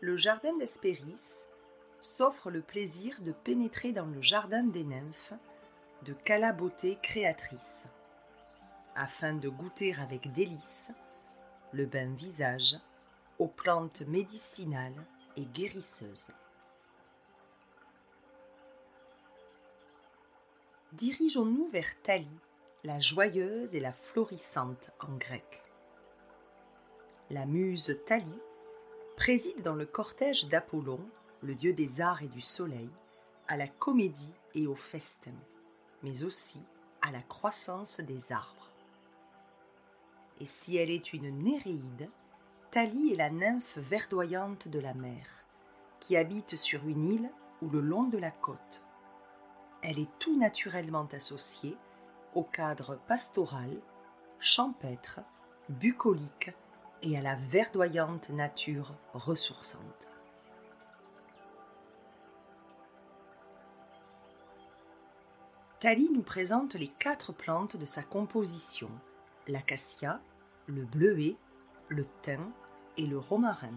le jardin d'Hespéris s'offre le plaisir de pénétrer dans le jardin des nymphes de Cala créatrice, afin de goûter avec délice le bain visage aux plantes médicinales et guérisseuses. Dirigeons-nous vers Thalie, la joyeuse et la florissante en grec. La muse Thalie préside dans le cortège d'Apollon, le dieu des arts et du soleil, à la comédie et au festin, mais aussi à la croissance des arbres. Et si elle est une Néréide, Thalie est la nymphe verdoyante de la mer, qui habite sur une île ou le long de la côte. Elle est tout naturellement associée au cadre pastoral, champêtre, bucolique et à la verdoyante nature ressourçante. Thalie nous présente les quatre plantes de sa composition l'acacia, le bleuet, le thym et le romarin.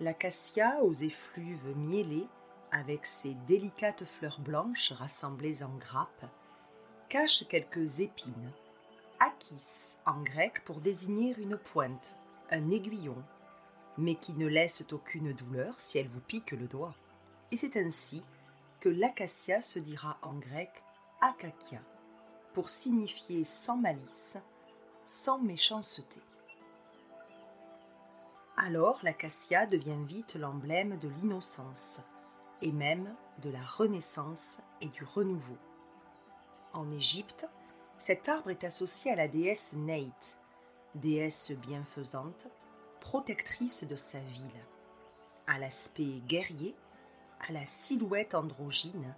L'acacia aux effluves miellés avec ses délicates fleurs blanches rassemblées en grappes, cache quelques épines. Akis en grec pour désigner une pointe, un aiguillon, mais qui ne laisse aucune douleur si elle vous pique le doigt. Et c'est ainsi que l'acacia se dira en grec akakia, pour signifier sans malice, sans méchanceté. Alors l'acacia devient vite l'emblème de l'innocence, et même de la renaissance et du renouveau. En Égypte, cet arbre est associé à la déesse Neit, déesse bienfaisante, protectrice de sa ville, à l'aspect guerrier, à la silhouette androgyne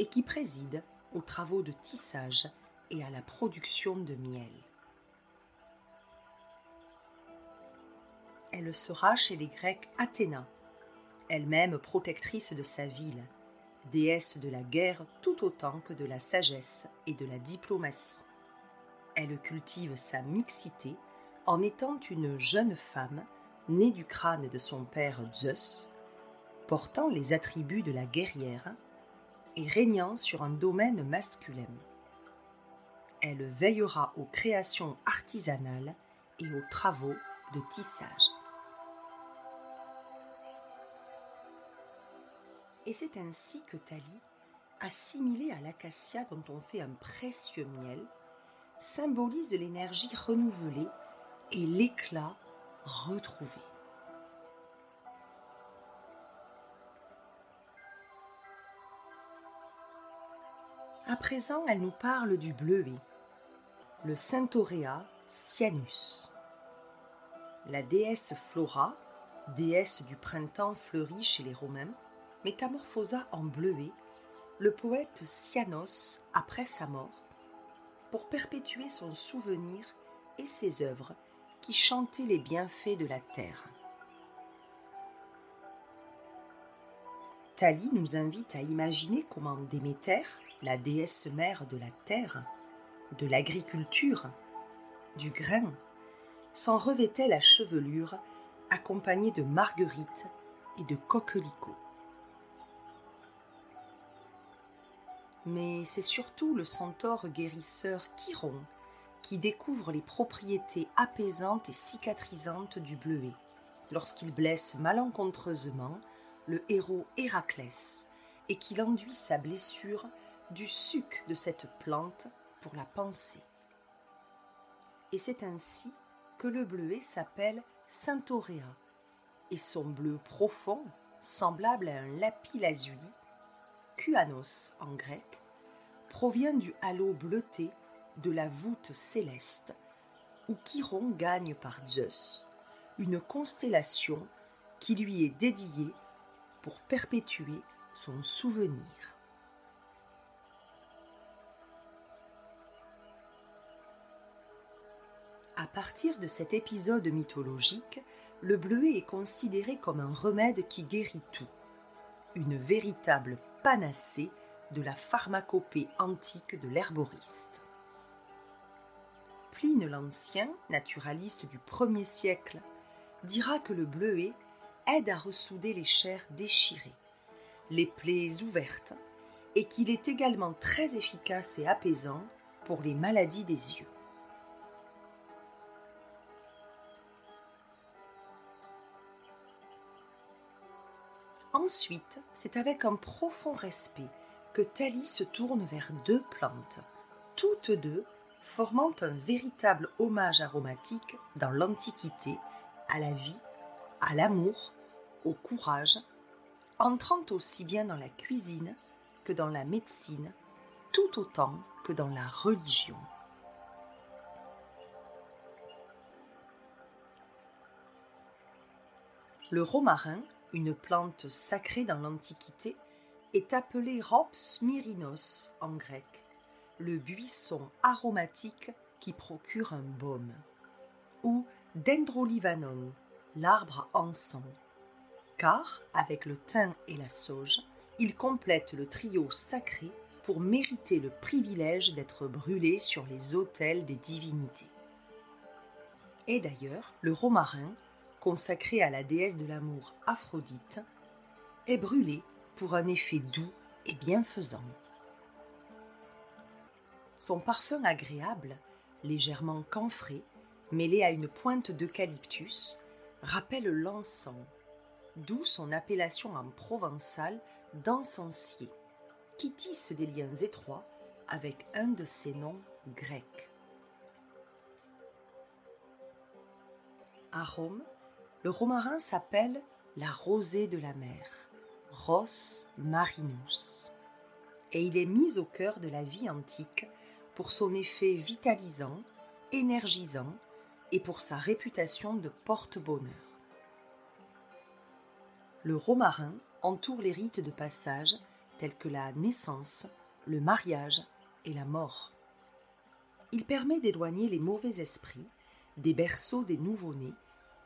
et qui préside aux travaux de tissage et à la production de miel. Elle sera chez les Grecs Athéna, elle-même protectrice de sa ville, déesse de la guerre tout autant que de la sagesse et de la diplomatie. Elle cultive sa mixité en étant une jeune femme née du crâne de son père Zeus, portant les attributs de la guerrière et régnant sur un domaine masculin. Elle veillera aux créations artisanales et aux travaux de tissage. Et c'est ainsi que Thalie, assimilée à l'acacia dont on fait un précieux miel, symbolise l'énergie renouvelée et l'éclat retrouvé. À présent, elle nous parle du bleuet, le Saintorea cyanus. La déesse Flora, déesse du printemps fleuri chez les Romains, métamorphosa en bleuet le poète Cyanos après sa mort pour perpétuer son souvenir et ses œuvres qui chantaient les bienfaits de la terre. Thalie nous invite à imaginer comment Déméter, la déesse mère de la terre, de l'agriculture, du grain, s'en revêtait la chevelure accompagnée de marguerites et de coquelicots. Mais c'est surtout le centaure guérisseur Chiron qui découvre les propriétés apaisantes et cicatrisantes du bleuet lorsqu'il blesse malencontreusement le héros Héraclès et qu'il enduit sa blessure du suc de cette plante pour la panser. Et c'est ainsi que le bleuet s'appelle Saintoréa, et son bleu profond, semblable à un lapis lazuli, Kuanos en grec, provient du halo bleuté de la voûte céleste, où Chiron gagne par Zeus une constellation qui lui est dédiée pour perpétuer son souvenir. À partir de cet épisode mythologique, le bleuet est considéré comme un remède qui guérit tout, une véritable panacée de la pharmacopée antique de l'herboriste. Pline l'Ancien, naturaliste du 1er siècle, dira que le bleuet aide à ressouder les chairs déchirées, les plaies ouvertes, et qu'il est également très efficace et apaisant pour les maladies des yeux. Ensuite, c'est avec un profond respect que Thalie se tourne vers deux plantes, toutes deux formant un véritable hommage aromatique dans l'Antiquité à la vie, à l'amour, au courage, entrant aussi bien dans la cuisine que dans la médecine, tout autant que dans la religion. Le romarin, une plante sacrée dans l'Antiquité, est appelé Rops myrinos en grec, le buisson aromatique qui procure un baume, ou Dendrolivanon, l'arbre encens, car, avec le thym et la sauge, il complète le trio sacré pour mériter le privilège d'être brûlé sur les autels des divinités. Et d'ailleurs, le romarin, consacré à la déesse de l'amour Aphrodite, est brûlé pour un effet doux et bienfaisant. Son parfum agréable, légèrement camphré, mêlé à une pointe d'eucalyptus, rappelle l'encens, d'où son appellation en provençal d'encensier, qui tisse des liens étroits avec un de ses noms grecs. À Rome, le romarin s'appelle la rosée de la mer, Ros marinus, et il est mis au cœur de la vie antique pour son effet vitalisant, énergisant et pour sa réputation de porte-bonheur. Le romarin entoure les rites de passage tels que la naissance, le mariage et la mort. Il permet d'éloigner les mauvais esprits des berceaux des nouveau-nés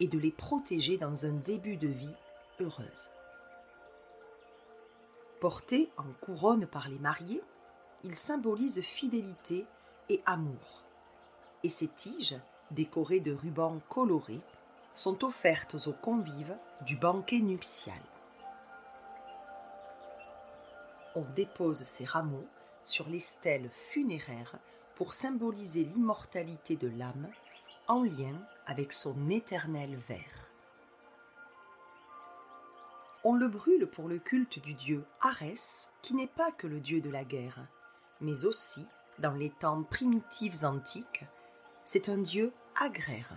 et de les protéger dans un début de vie heureuse. Porté en couronne par les mariés, il symbolise fidélité et amour. Et ses tiges, décorées de rubans colorés, sont offertes aux convives du banquet nuptial. On dépose ces rameaux sur les stèles funéraires pour symboliser l'immortalité de l'âme en lien avec son éternel ver. On le brûle pour le culte du dieu Arès, qui n'est pas que le dieu de la guerre, mais aussi, dans les temps primitifs antiques, c'est un dieu agraire.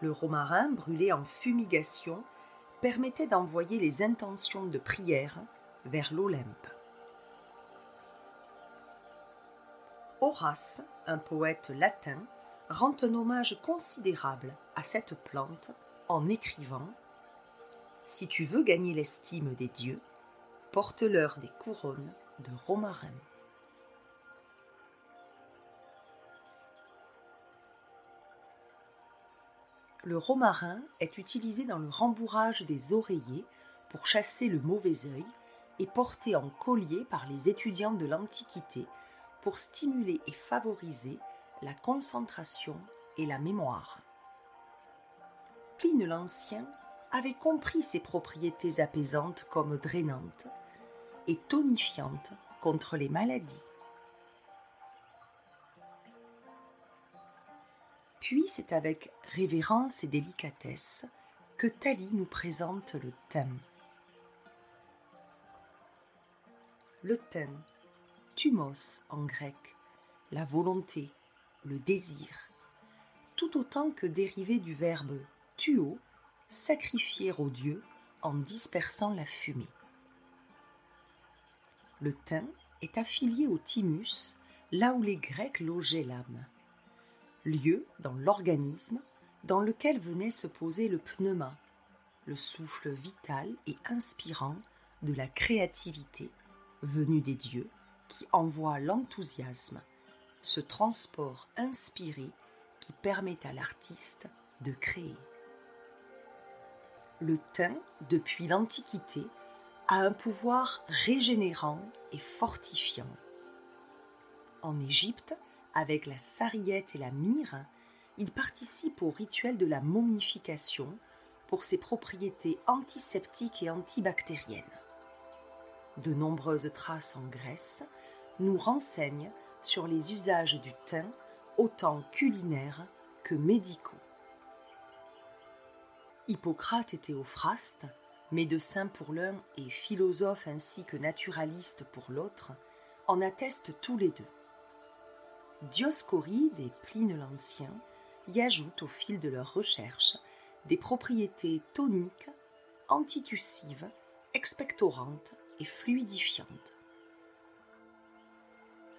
Le romarin brûlé en fumigation permettait d'envoyer les intentions de prière vers l'Olympe. Horace, un poète latin, rend un hommage considérable à cette plante en écrivant Si tu veux gagner l'estime des dieux, porte-leur des couronnes de romarin. Le romarin est utilisé dans le rembourrage des oreillers pour chasser le mauvais œil et porté en collier par les étudiants de l'Antiquité pour stimuler et favoriser la concentration et la mémoire. Pline l'Ancien avait compris ses propriétés apaisantes comme drainantes et tonifiantes contre les maladies. Puis c'est avec révérence et délicatesse que Thalie nous présente le thème. Le thème, thumos en grec, la volonté, le désir, tout autant que dérivé du verbe tuo, sacrifier au Dieu en dispersant la fumée. Le thym est affilié au thymus, là où les Grecs logeaient l'âme lieu dans l'organisme dans lequel venait se poser le pneuma, le souffle vital et inspirant de la créativité venue des dieux qui envoie l'enthousiasme, ce transport inspiré qui permet à l'artiste de créer. Le thym, depuis l'Antiquité, a un pouvoir régénérant et fortifiant. En Égypte, avec la sarriette et la myrrhe, il participe au rituel de la momification pour ses propriétés antiseptiques et antibactériennes. De nombreuses traces en Grèce nous renseignent sur les usages du thym autant culinaires que médicaux. Hippocrate et Théophraste, médecins pour l'un et philosophe ainsi que naturaliste pour l'autre, en attestent tous les deux. Dioscoride et Pline l'Ancien y ajoutent au fil de leurs recherches des propriétés toniques, antitussives, expectorantes et fluidifiantes.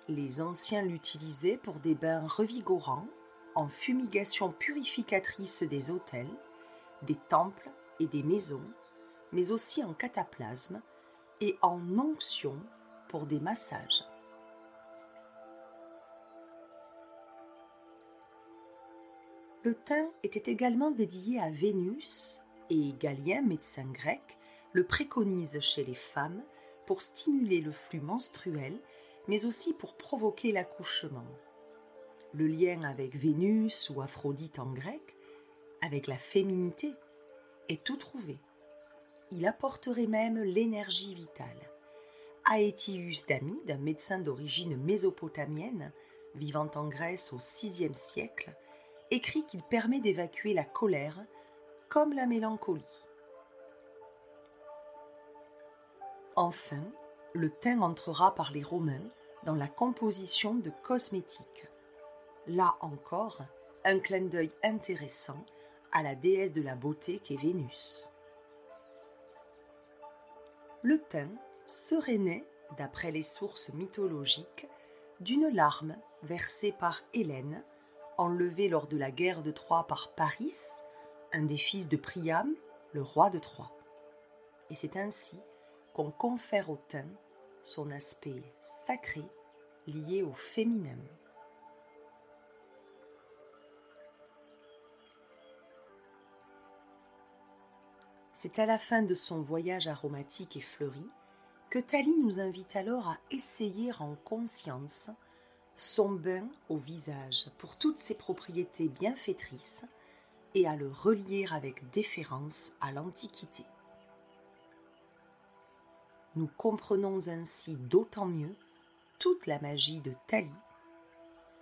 Les anciens l'utilisaient pour des bains revigorants, en fumigation purificatrice des hôtels, des temples et des maisons, mais aussi en cataplasme et en onction pour des massages. Le thym était également dédié à Vénus et Galien, médecin grec, le préconise chez les femmes pour stimuler le flux menstruel, mais aussi pour provoquer l'accouchement. Le lien avec Vénus ou Aphrodite en grec, avec la féminité, est tout trouvé. Il apporterait même l'énergie vitale. Aetius d'Amide, médecin d'origine mésopotamienne, vivant en Grèce au VIe siècle, écrit qu'il permet d'évacuer la colère comme la mélancolie. Enfin, le thym entrera par les Romains dans la composition de cosmétiques. Là encore, un clin d'œil intéressant à la déesse de la beauté qu'est Vénus. Le thym serait né, d'après les sources mythologiques, d'une larme versée par Hélène, enlevée lors de la guerre de Troie par Paris, un des fils de Priam, le roi de Troie. Et c'est ainsi qu'on confère au thym son aspect sacré lié au féminin. C'est à la fin de son voyage aromatique et fleuri que Thalie nous invite alors à essayer en conscience son bain au visage pour toutes ses propriétés bienfaitrices et à le relier avec déférence à l'Antiquité. Nous comprenons ainsi d'autant mieux toute la magie de Thalie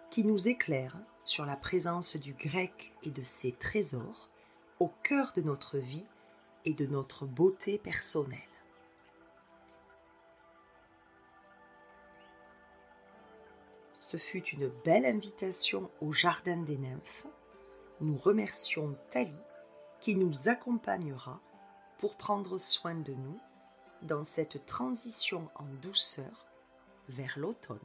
qui nous éclaire sur la présence du grec et de ses trésors au cœur de notre vie et de notre beauté personnelle. Ce fut une belle invitation au Jardin des Nymphes. Nous remercions Thalie qui nous accompagnera pour prendre soin de nous dans cette transition en douceur vers l'automne.